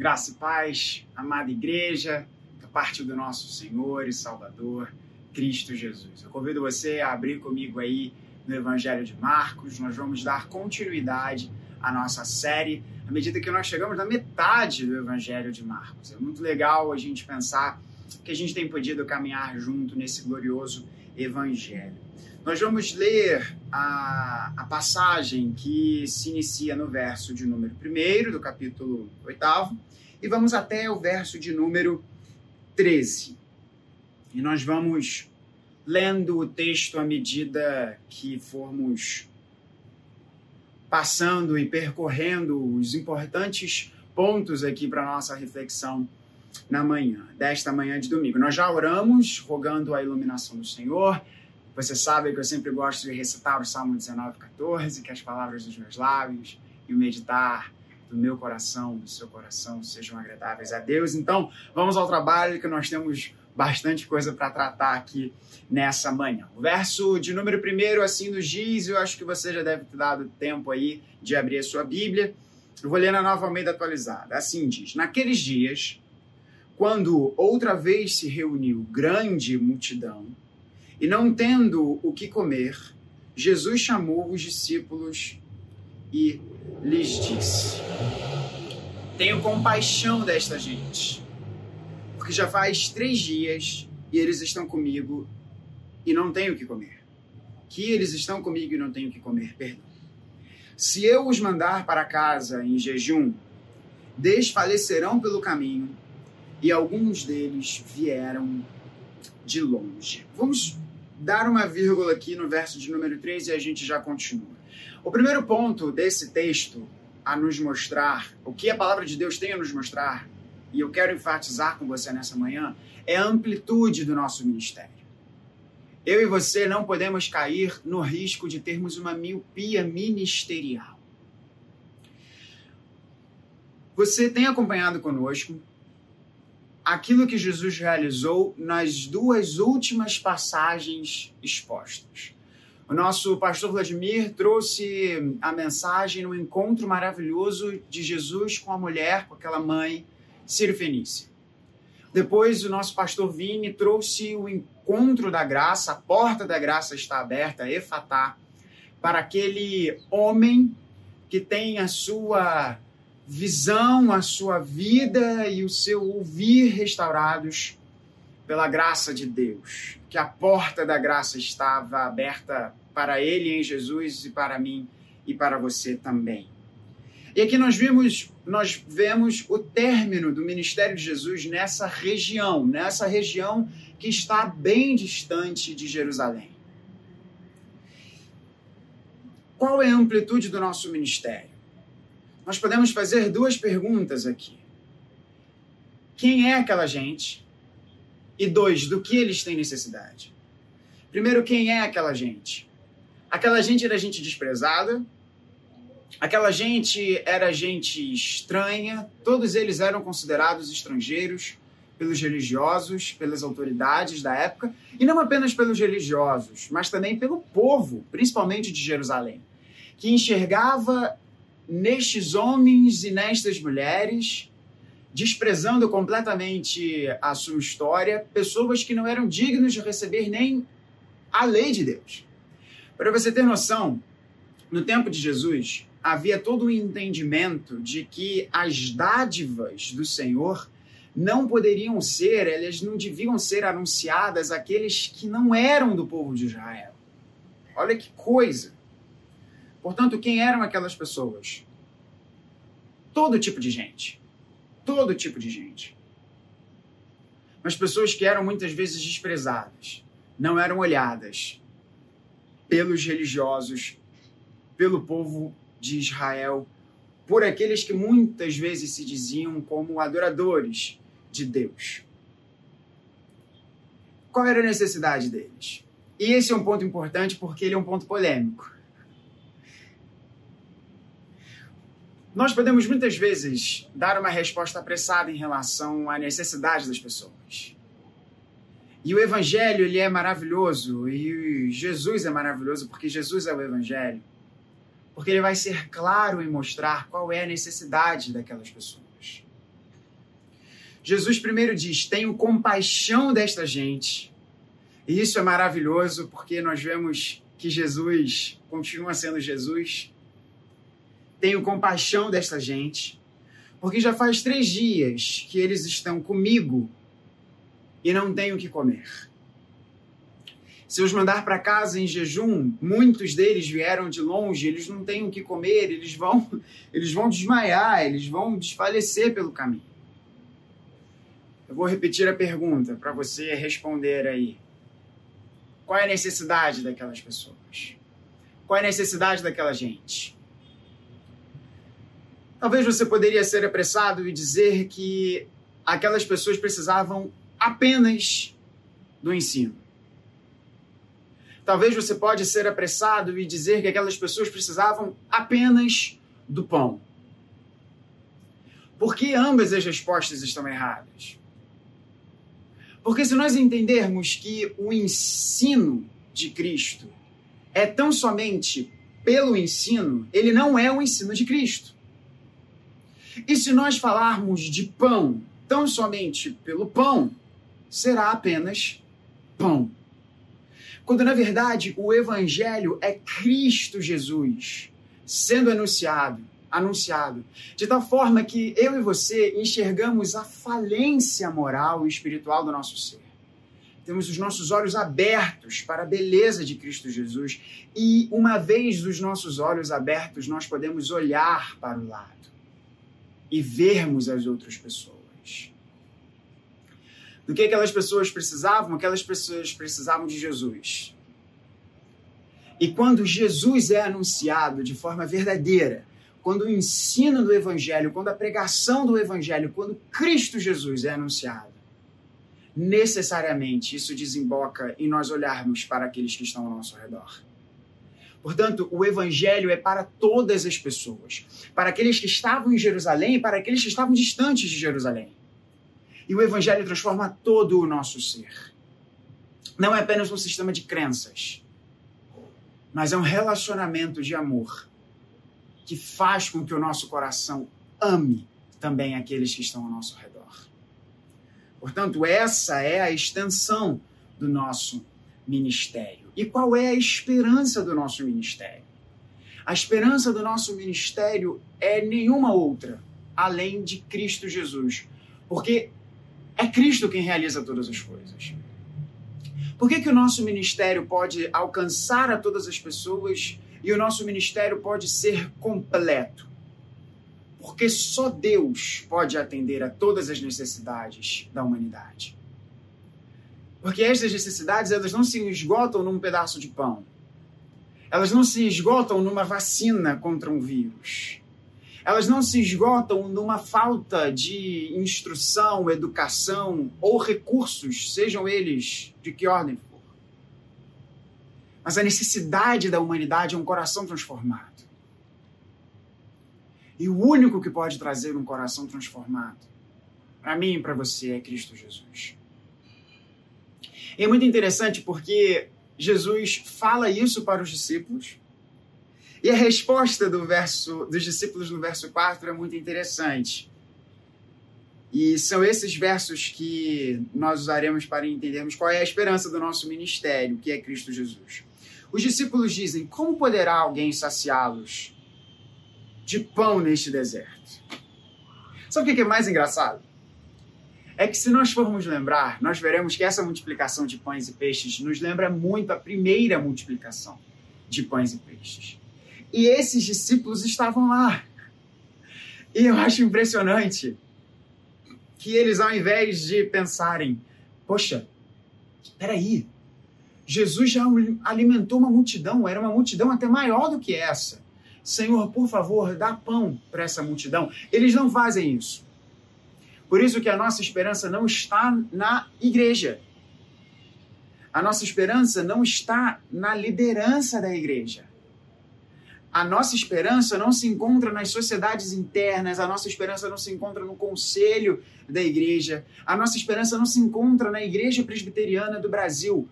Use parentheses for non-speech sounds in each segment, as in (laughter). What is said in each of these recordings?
Graça e paz, amada igreja, da parte do nosso Senhor e Salvador, Cristo Jesus. Eu convido você a abrir comigo aí no Evangelho de Marcos. Nós vamos dar continuidade à nossa série à medida que nós chegamos na metade do Evangelho de Marcos. É muito legal a gente pensar que a gente tem podido caminhar junto nesse glorioso Evangelho. Nós vamos ler a, a passagem que se inicia no verso de número 1 do capítulo 8 e vamos até o verso de número 13. E nós vamos lendo o texto à medida que formos passando e percorrendo os importantes pontos aqui para nossa reflexão na manhã, desta manhã de domingo. Nós já oramos, rogando a iluminação do Senhor. Você sabe que eu sempre gosto de recitar o Salmo 19, 14, que as palavras dos meus lábios e o meditar do meu coração, do seu coração, sejam agradáveis a Deus. Então, vamos ao trabalho que nós temos bastante coisa para tratar aqui nessa manhã. O verso de número primeiro assim nos diz, eu acho que você já deve ter dado tempo aí de abrir a sua Bíblia. Eu vou ler na Nova Almeida atualizada. Assim diz: Naqueles dias, quando outra vez se reuniu grande multidão, e não tendo o que comer, Jesus chamou os discípulos e lhes disse: Tenho compaixão desta gente, porque já faz três dias e eles estão comigo e não tenho o que comer. Que eles estão comigo e não tenho o que comer, perdão. Se eu os mandar para casa em jejum, desfalecerão pelo caminho e alguns deles vieram de longe. Vamos dar uma vírgula aqui no verso de número 3 e a gente já continua. O primeiro ponto desse texto a nos mostrar, o que a palavra de Deus tem a nos mostrar, e eu quero enfatizar com você nessa manhã, é a amplitude do nosso ministério. Eu e você não podemos cair no risco de termos uma miopia ministerial. Você tem acompanhado conosco aquilo que Jesus realizou nas duas últimas passagens expostas. O nosso pastor Vladimir trouxe a mensagem no encontro maravilhoso de Jesus com a mulher, com aquela mãe, Ciro. Depois, o nosso pastor Vini trouxe o encontro da graça, a porta da graça está aberta, Efatá, para aquele homem que tem a sua visão, a sua vida e o seu ouvir restaurados pela graça de Deus. Que a porta da graça estava aberta para ele em Jesus e para mim e para você também. E aqui nós vimos, nós vemos o término do ministério de Jesus nessa região, nessa região que está bem distante de Jerusalém. Qual é a amplitude do nosso ministério? Nós podemos fazer duas perguntas aqui. Quem é aquela gente? E dois, do que eles têm necessidade? Primeiro, quem é aquela gente? Aquela gente era gente desprezada, aquela gente era gente estranha, todos eles eram considerados estrangeiros pelos religiosos, pelas autoridades da época, e não apenas pelos religiosos, mas também pelo povo, principalmente de Jerusalém, que enxergava nestes homens e nestas mulheres, desprezando completamente a sua história, pessoas que não eram dignos de receber nem a lei de Deus. Para você ter noção, no tempo de Jesus, havia todo o entendimento de que as dádivas do Senhor não poderiam ser, elas não deviam ser anunciadas àqueles que não eram do povo de Israel. Olha que coisa! Portanto, quem eram aquelas pessoas? Todo tipo de gente. Todo tipo de gente. Mas pessoas que eram muitas vezes desprezadas, não eram olhadas, pelos religiosos, pelo povo de Israel, por aqueles que muitas vezes se diziam como adoradores de Deus. Qual era a necessidade deles? E esse é um ponto importante porque ele é um ponto polêmico. Nós podemos muitas vezes dar uma resposta apressada em relação à necessidade das pessoas. E o evangelho ele é maravilhoso e Jesus é maravilhoso porque Jesus é o evangelho. Porque ele vai ser claro em mostrar qual é a necessidade daquelas pessoas. Jesus primeiro diz: Tenho compaixão desta gente. E isso é maravilhoso porque nós vemos que Jesus continua sendo Jesus. Tenho compaixão desta gente, porque já faz três dias que eles estão comigo e não tenho o que comer. Se os mandar para casa em jejum, muitos deles vieram de longe, eles não têm o que comer, eles vão, (laughs) eles vão desmaiar, eles vão desfalecer pelo caminho. Eu vou repetir a pergunta para você responder aí. Qual é a necessidade daquelas pessoas? Qual é a necessidade daquela gente? Talvez você poderia ser apressado e dizer que aquelas pessoas precisavam apenas do ensino. Talvez você pode ser apressado e dizer que aquelas pessoas precisavam apenas do pão. Por que ambas as respostas estão erradas? Porque se nós entendermos que o ensino de Cristo é tão somente pelo ensino, ele não é o ensino de Cristo. E se nós falarmos de pão tão somente pelo pão, será apenas pão. Quando na verdade o evangelho é Cristo Jesus sendo anunciado, anunciado, de tal forma que eu e você enxergamos a falência moral e espiritual do nosso ser. Temos os nossos olhos abertos para a beleza de Cristo Jesus e uma vez os nossos olhos abertos, nós podemos olhar para o lado e vermos as outras pessoas. Do que aquelas pessoas precisavam? Aquelas pessoas precisavam de Jesus. E quando Jesus é anunciado de forma verdadeira, quando o ensino do Evangelho, quando a pregação do Evangelho, quando Cristo Jesus é anunciado, necessariamente isso desemboca em nós olharmos para aqueles que estão ao nosso redor. Portanto, o Evangelho é para todas as pessoas, para aqueles que estavam em Jerusalém e para aqueles que estavam distantes de Jerusalém. E o Evangelho transforma todo o nosso ser. Não é apenas um sistema de crenças, mas é um relacionamento de amor que faz com que o nosso coração ame também aqueles que estão ao nosso redor. Portanto, essa é a extensão do nosso ministério. E qual é a esperança do nosso ministério? A esperança do nosso ministério é nenhuma outra além de Cristo Jesus. Porque é Cristo quem realiza todas as coisas. Por que, que o nosso ministério pode alcançar a todas as pessoas e o nosso ministério pode ser completo. Porque só Deus pode atender a todas as necessidades da humanidade. Porque essas necessidades elas não se esgotam num pedaço de pão. Elas não se esgotam numa vacina contra um vírus. Elas não se esgotam numa falta de instrução, educação ou recursos, sejam eles de que ordem mas a necessidade da humanidade é um coração transformado. E o único que pode trazer um coração transformado, para mim e para você, é Cristo Jesus. É muito interessante porque Jesus fala isso para os discípulos. E a resposta do verso dos discípulos no verso 4 é muito interessante. E são esses versos que nós usaremos para entendermos qual é a esperança do nosso ministério, que é Cristo Jesus. Os discípulos dizem: Como poderá alguém saciá-los de pão neste deserto? Sabe o que é mais engraçado? É que se nós formos lembrar, nós veremos que essa multiplicação de pães e peixes nos lembra muito a primeira multiplicação de pães e peixes. E esses discípulos estavam lá. E eu acho impressionante que eles, ao invés de pensarem, poxa, peraí, Jesus já alimentou uma multidão, era uma multidão até maior do que essa. Senhor, por favor, dá pão para essa multidão. Eles não fazem isso. Por isso que a nossa esperança não está na igreja. A nossa esperança não está na liderança da igreja. A nossa esperança não se encontra nas sociedades internas, a nossa esperança não se encontra no conselho da igreja, a nossa esperança não se encontra na igreja presbiteriana do Brasil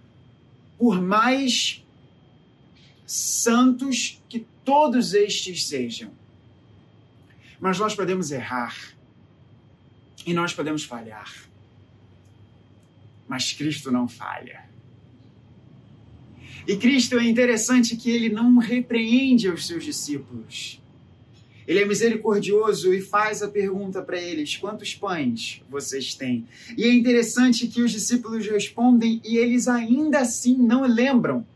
por mais santos que todos estes sejam. Mas nós podemos errar. E nós podemos falhar. Mas Cristo não falha. E Cristo é interessante que ele não repreende os seus discípulos. Ele é misericordioso e faz a pergunta para eles: quantos pães vocês têm? E é interessante que os discípulos respondem e eles ainda assim não lembram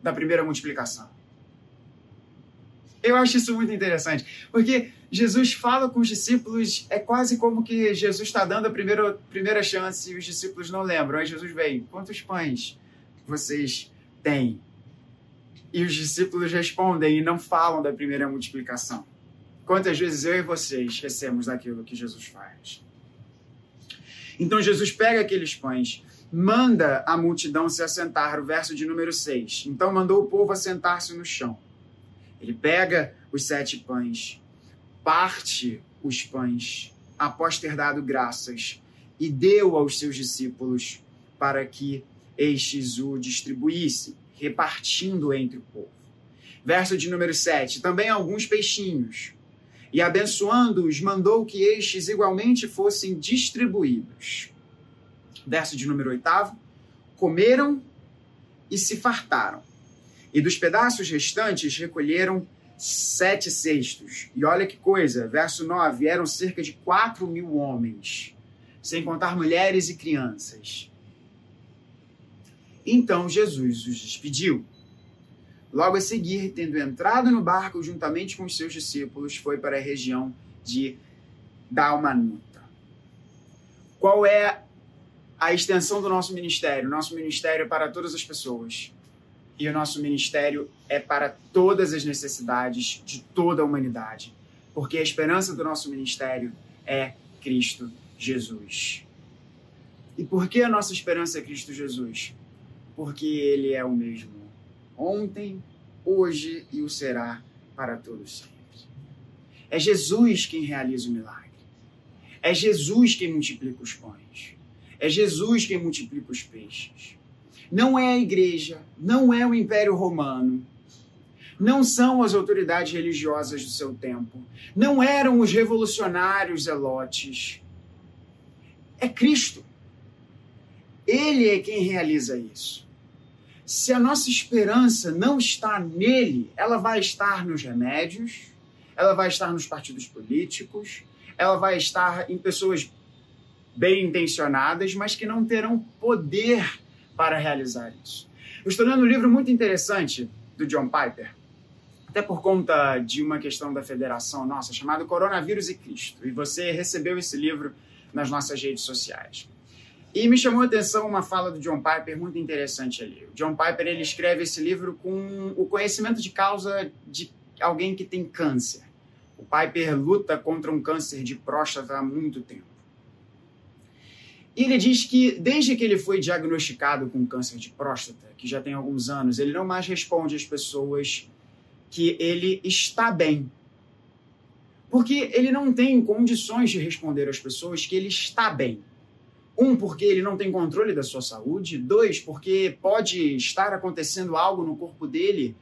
da primeira multiplicação. Eu acho isso muito interessante, porque Jesus fala com os discípulos, é quase como que Jesus está dando a primeira, primeira chance e os discípulos não lembram. Aí Jesus vem: quantos pães vocês têm? E os discípulos respondem e não falam da primeira multiplicação. Quantas vezes eu e você esquecemos daquilo que Jesus faz? Então Jesus pega aqueles pães, manda a multidão se assentar, o verso de número 6. Então mandou o povo assentar-se no chão. Ele pega os sete pães, parte os pães, após ter dado graças, e deu aos seus discípulos para que estes o distribuíssem, repartindo entre o povo. Verso de número 7. Também alguns peixinhos e abençoando-os, mandou que estes igualmente fossem distribuídos. Verso de número 8: Comeram e se fartaram. E dos pedaços restantes recolheram sete cestos. E olha que coisa, verso 9: eram cerca de quatro mil homens, sem contar mulheres e crianças. Então Jesus os despediu Logo a seguir, tendo entrado no barco juntamente com os seus discípulos, foi para a região de Dalmanuta. Qual é a extensão do nosso ministério? Nosso ministério é para todas as pessoas. E o nosso ministério é para todas as necessidades de toda a humanidade. Porque a esperança do nosso ministério é Cristo Jesus. E por que a nossa esperança é Cristo Jesus? Porque Ele é o mesmo ontem, hoje e o será para todos sempre. É Jesus quem realiza o milagre. É Jesus quem multiplica os pães. É Jesus quem multiplica os peixes. Não é a igreja, não é o Império Romano, não são as autoridades religiosas do seu tempo, não eram os revolucionários zelotes. É Cristo. Ele é quem realiza isso se a nossa esperança não está nele, ela vai estar nos remédios, ela vai estar nos partidos políticos, ela vai estar em pessoas bem intencionadas, mas que não terão poder para realizar isso. Eu estou lendo um livro muito interessante do John Piper, até por conta de uma questão da federação nossa, chamado Coronavírus e Cristo. E você recebeu esse livro nas nossas redes sociais. E me chamou a atenção uma fala do John Piper muito interessante ali. O John Piper ele escreve esse livro com o conhecimento de causa de alguém que tem câncer. O Piper luta contra um câncer de próstata há muito tempo. E ele diz que desde que ele foi diagnosticado com câncer de próstata, que já tem alguns anos, ele não mais responde às pessoas que ele está bem. Porque ele não tem condições de responder às pessoas que ele está bem. Um, porque ele não tem controle da sua saúde. Dois, porque pode estar acontecendo algo no corpo dele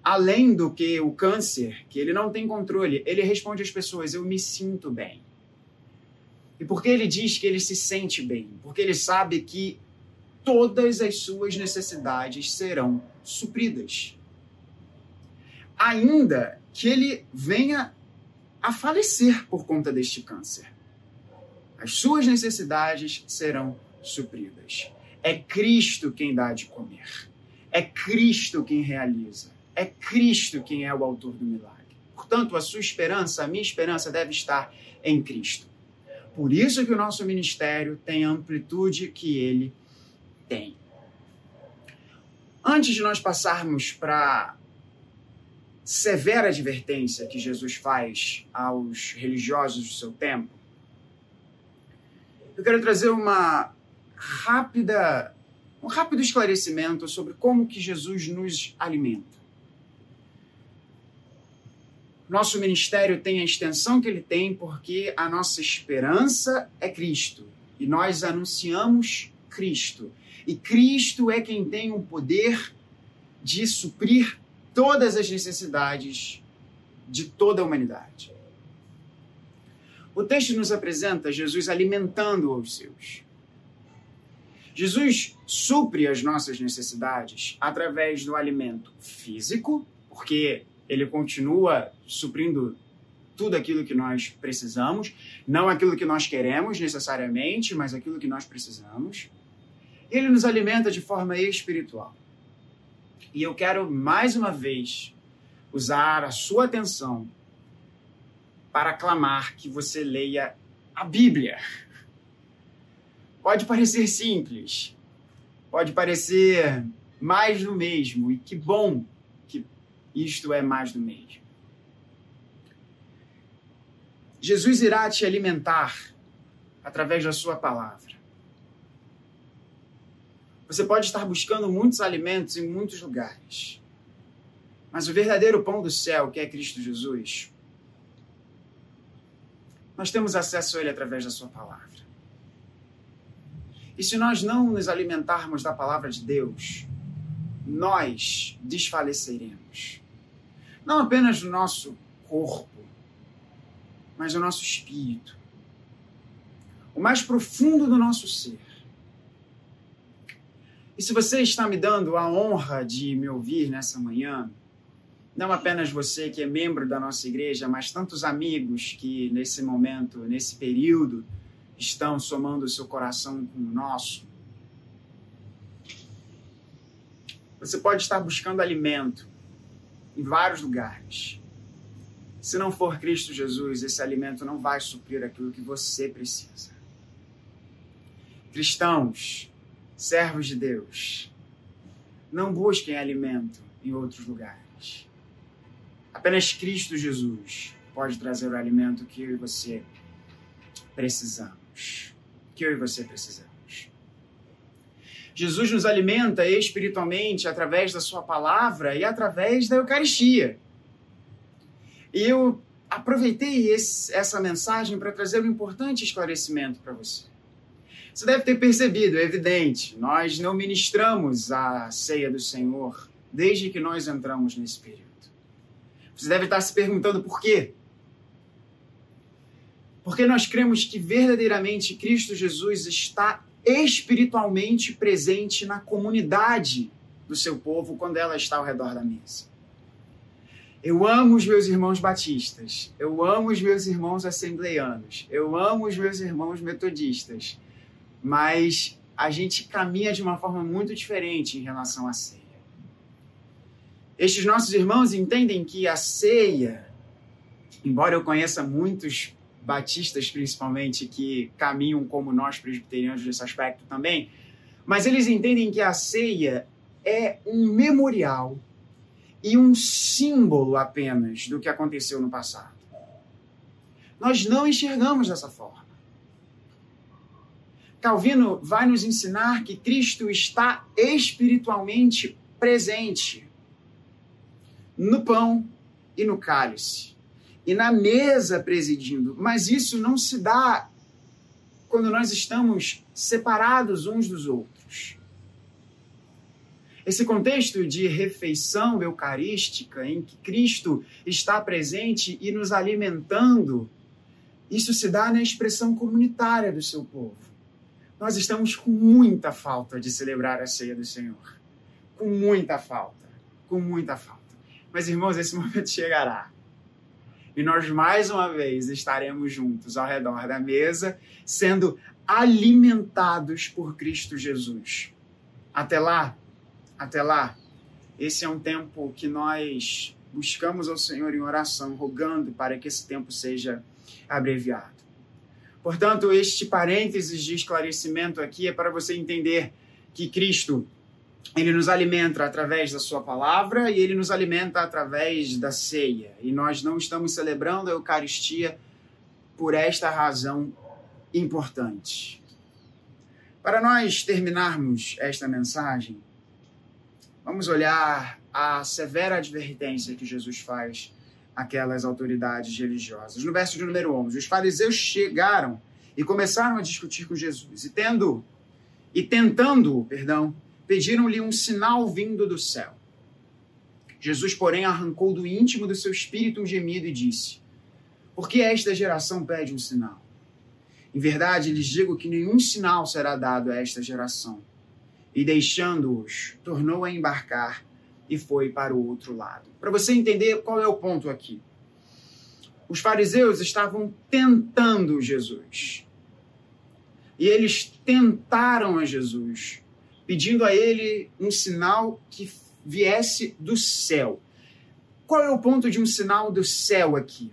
além do que o câncer, que ele não tem controle. Ele responde às pessoas: Eu me sinto bem. E por que ele diz que ele se sente bem? Porque ele sabe que todas as suas necessidades serão supridas. Ainda que ele venha a falecer por conta deste câncer as suas necessidades serão supridas. É Cristo quem dá de comer. É Cristo quem realiza. É Cristo quem é o autor do milagre. Portanto, a sua esperança, a minha esperança deve estar em Cristo. Por isso que o nosso ministério tem a amplitude que ele tem. Antes de nós passarmos para severa advertência que Jesus faz aos religiosos do seu tempo, eu quero trazer uma rápida, um rápido esclarecimento sobre como que Jesus nos alimenta. Nosso ministério tem a extensão que ele tem porque a nossa esperança é Cristo e nós anunciamos Cristo. E Cristo é quem tem o poder de suprir todas as necessidades de toda a humanidade. O texto nos apresenta Jesus alimentando os seus. Jesus supre as nossas necessidades através do alimento físico, porque ele continua suprindo tudo aquilo que nós precisamos, não aquilo que nós queremos necessariamente, mas aquilo que nós precisamos. Ele nos alimenta de forma espiritual. E eu quero mais uma vez usar a sua atenção para clamar que você leia a Bíblia. Pode parecer simples, pode parecer mais do mesmo, e que bom isto é mais do mesmo. Jesus irá te alimentar através da sua palavra. Você pode estar buscando muitos alimentos em muitos lugares, mas o verdadeiro pão do céu, que é Cristo Jesus, nós temos acesso a Ele através da Sua palavra. E se nós não nos alimentarmos da palavra de Deus, nós desfaleceremos. Não apenas no nosso corpo, mas no nosso espírito. O mais profundo do nosso ser. E se você está me dando a honra de me ouvir nessa manhã, não apenas você que é membro da nossa igreja, mas tantos amigos que nesse momento, nesse período, estão somando o seu coração com o nosso. Você pode estar buscando alimento em vários lugares. Se não for Cristo Jesus, esse alimento não vai suprir aquilo que você precisa. Cristãos, servos de Deus, não busquem alimento em outros lugares. Apenas Cristo Jesus pode trazer o alimento que eu e você precisamos. Que eu e você precisamos. Jesus nos alimenta espiritualmente através da Sua palavra e através da Eucaristia. E eu aproveitei esse, essa mensagem para trazer um importante esclarecimento para você. Você deve ter percebido, é evidente, nós não ministramos a ceia do Senhor desde que nós entramos nesse período. Você deve estar se perguntando por quê? Porque nós cremos que verdadeiramente Cristo Jesus está espiritualmente presente na comunidade do seu povo quando ela está ao redor da mesa. Eu amo os meus irmãos batistas, eu amo os meus irmãos assembleianos, eu amo os meus irmãos metodistas, mas a gente caminha de uma forma muito diferente em relação à ceia. Estes nossos irmãos entendem que a ceia, embora eu conheça muitos batistas principalmente que caminham como nós presbiterianos nesse aspecto também, mas eles entendem que a ceia é um memorial e um símbolo apenas do que aconteceu no passado. Nós não enxergamos dessa forma. Calvino vai nos ensinar que Cristo está espiritualmente presente no pão e no cálice, e na mesa presidindo. Mas isso não se dá quando nós estamos separados uns dos outros. Esse contexto de refeição eucarística, em que Cristo está presente e nos alimentando, isso se dá na expressão comunitária do seu povo. Nós estamos com muita falta de celebrar a ceia do Senhor. Com muita falta. Com muita falta. Mas, irmãos, esse momento chegará. E nós mais uma vez estaremos juntos ao redor da mesa, sendo alimentados por Cristo Jesus. Até lá, até lá, esse é um tempo que nós buscamos ao Senhor em oração, rogando para que esse tempo seja abreviado. Portanto, este parênteses de esclarecimento aqui é para você entender que Cristo ele nos alimenta através da sua palavra e ele nos alimenta através da ceia. E nós não estamos celebrando a Eucaristia por esta razão importante. Para nós terminarmos esta mensagem, vamos olhar a severa advertência que Jesus faz àquelas autoridades religiosas. No verso de número 11, os fariseus chegaram e começaram a discutir com Jesus, e tendo e tentando, perdão, pediram-lhe um sinal vindo do céu. Jesus, porém, arrancou do íntimo do seu espírito um gemido e disse: Porque esta geração pede um sinal. Em verdade, lhes digo que nenhum sinal será dado a esta geração. E deixando-os, tornou a embarcar e foi para o outro lado. Para você entender qual é o ponto aqui. Os fariseus estavam tentando Jesus. E eles tentaram a Jesus, pedindo a ele um sinal que viesse do céu. Qual é o ponto de um sinal do céu aqui?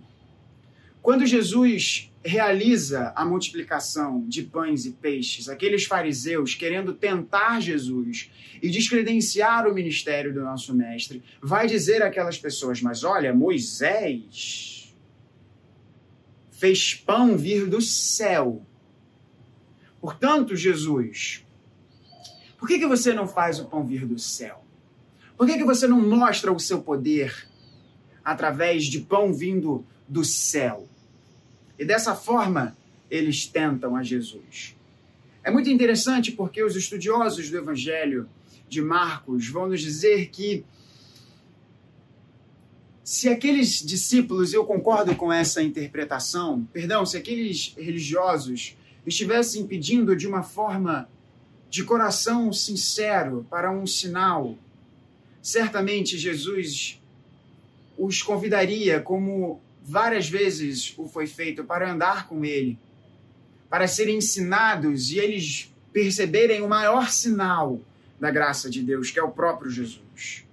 Quando Jesus realiza a multiplicação de pães e peixes, aqueles fariseus querendo tentar Jesus e descredenciar o ministério do nosso mestre, vai dizer àquelas pessoas: Mas olha, Moisés fez pão vir do céu. Portanto, Jesus, por que, que você não faz o pão vir do céu? Por que, que você não mostra o seu poder através de pão vindo do céu? E dessa forma, eles tentam a Jesus. É muito interessante porque os estudiosos do Evangelho de Marcos vão nos dizer que se aqueles discípulos, eu concordo com essa interpretação, perdão, se aqueles religiosos estivessem pedindo de uma forma de coração sincero para um sinal, certamente Jesus os convidaria como várias vezes o foi feito para andar com ele, para serem ensinados e eles perceberem o maior sinal da graça de Deus, que é o próprio Jesus.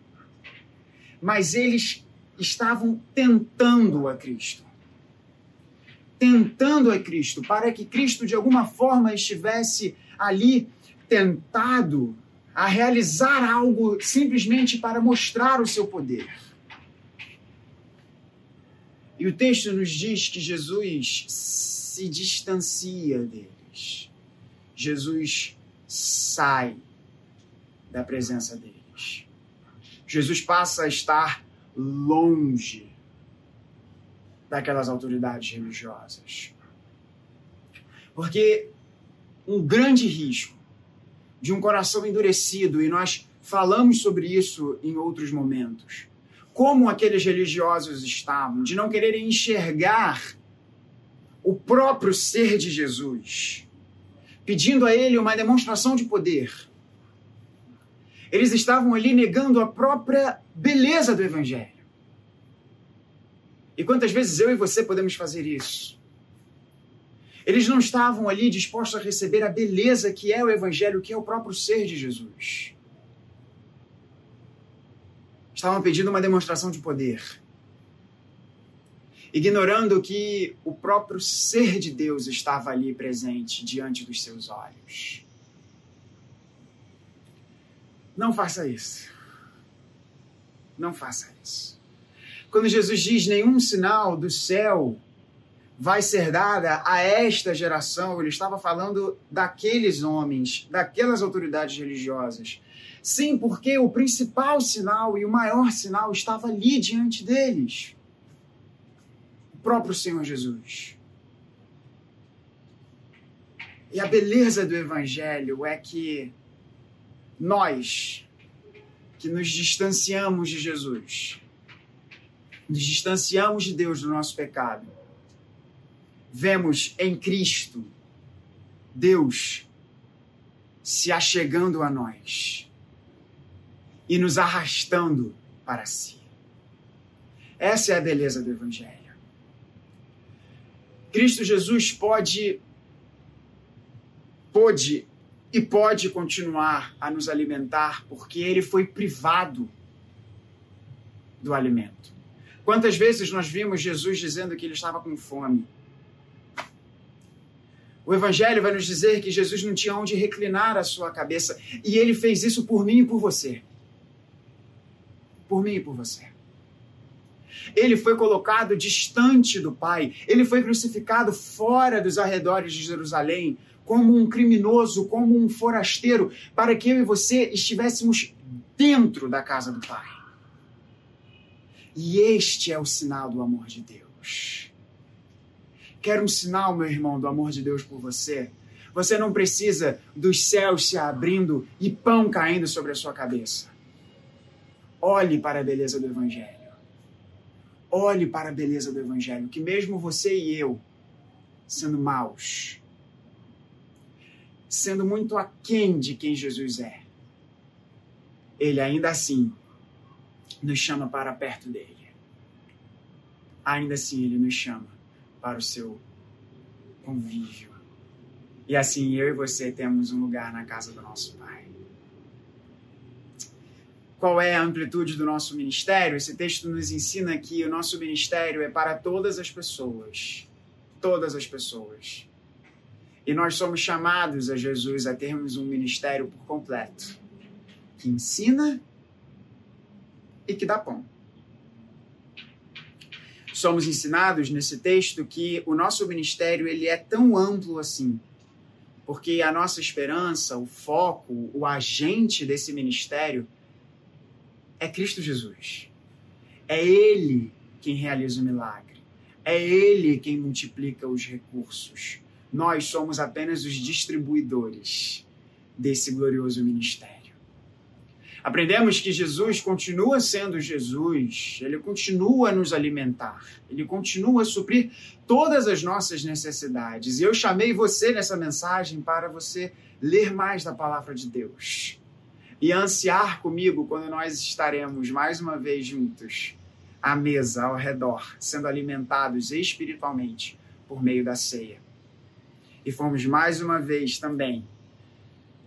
Mas eles estavam tentando a Cristo. Tentando a Cristo, para que Cristo de alguma forma estivesse ali tentado a realizar algo simplesmente para mostrar o seu poder. E o texto nos diz que Jesus se distancia deles. Jesus sai da presença deles. Jesus passa a estar longe daquelas autoridades religiosas. Porque um grande risco de um coração endurecido, e nós falamos sobre isso em outros momentos, como aqueles religiosos estavam, de não quererem enxergar o próprio ser de Jesus, pedindo a ele uma demonstração de poder. Eles estavam ali negando a própria beleza do Evangelho. E quantas vezes eu e você podemos fazer isso? Eles não estavam ali dispostos a receber a beleza que é o Evangelho, que é o próprio ser de Jesus estavam pedindo uma demonstração de poder, ignorando que o próprio ser de Deus estava ali presente diante dos seus olhos. Não faça isso. Não faça isso. Quando Jesus diz nenhum sinal do céu vai ser dada a esta geração, ele estava falando daqueles homens, daquelas autoridades religiosas Sim, porque o principal sinal e o maior sinal estava ali diante deles o próprio Senhor Jesus. E a beleza do Evangelho é que nós, que nos distanciamos de Jesus, nos distanciamos de Deus do nosso pecado, vemos em Cristo Deus se achegando a nós e nos arrastando para si. Essa é a beleza do Evangelho. Cristo Jesus pode, pode e pode continuar a nos alimentar porque ele foi privado do alimento. Quantas vezes nós vimos Jesus dizendo que ele estava com fome? O Evangelho vai nos dizer que Jesus não tinha onde reclinar a sua cabeça e ele fez isso por mim e por você por mim e por você. Ele foi colocado distante do Pai, ele foi crucificado fora dos arredores de Jerusalém, como um criminoso, como um forasteiro, para que eu e você estivéssemos dentro da casa do Pai. E este é o sinal do amor de Deus. Quer um sinal, meu irmão, do amor de Deus por você? Você não precisa dos céus se abrindo e pão caindo sobre a sua cabeça. Olhe para a beleza do Evangelho. Olhe para a beleza do Evangelho, que mesmo você e eu, sendo maus, sendo muito aquém de quem Jesus é, ele ainda assim nos chama para perto dele. Ainda assim, ele nos chama para o seu convívio. E assim eu e você temos um lugar na casa do nosso Pai. Qual é a amplitude do nosso ministério? Esse texto nos ensina que o nosso ministério é para todas as pessoas. Todas as pessoas. E nós somos chamados a Jesus a termos um ministério por completo que ensina e que dá pão. Somos ensinados nesse texto que o nosso ministério ele é tão amplo assim, porque a nossa esperança, o foco, o agente desse ministério é Cristo Jesus. É Ele quem realiza o milagre. É Ele quem multiplica os recursos. Nós somos apenas os distribuidores desse glorioso ministério. Aprendemos que Jesus continua sendo Jesus, ele continua a nos alimentar, ele continua a suprir todas as nossas necessidades. E eu chamei você nessa mensagem para você ler mais da palavra de Deus e ansiar comigo quando nós estaremos mais uma vez juntos à mesa, ao redor, sendo alimentados espiritualmente por meio da ceia. E fomos mais uma vez também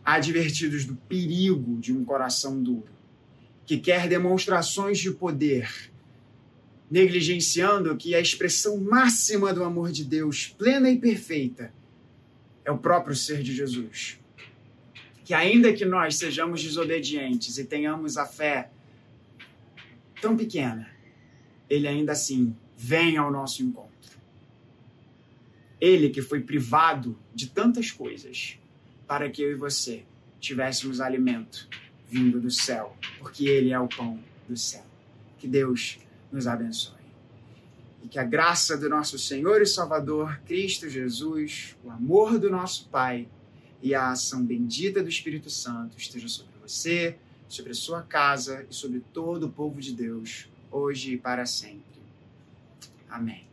advertidos do perigo de um coração duro, que quer demonstrações de poder, negligenciando que a expressão máxima do amor de Deus, plena e perfeita, é o próprio ser de Jesus. Que ainda que nós sejamos desobedientes e tenhamos a fé tão pequena, ele ainda assim vem ao nosso encontro. Ele que foi privado de tantas coisas, para que eu e você tivéssemos alimento vindo do céu, porque Ele é o pão do céu. Que Deus nos abençoe. E que a graça do nosso Senhor e Salvador, Cristo Jesus, o amor do nosso Pai e a ação bendita do Espírito Santo esteja sobre você, sobre a sua casa e sobre todo o povo de Deus, hoje e para sempre. Amém.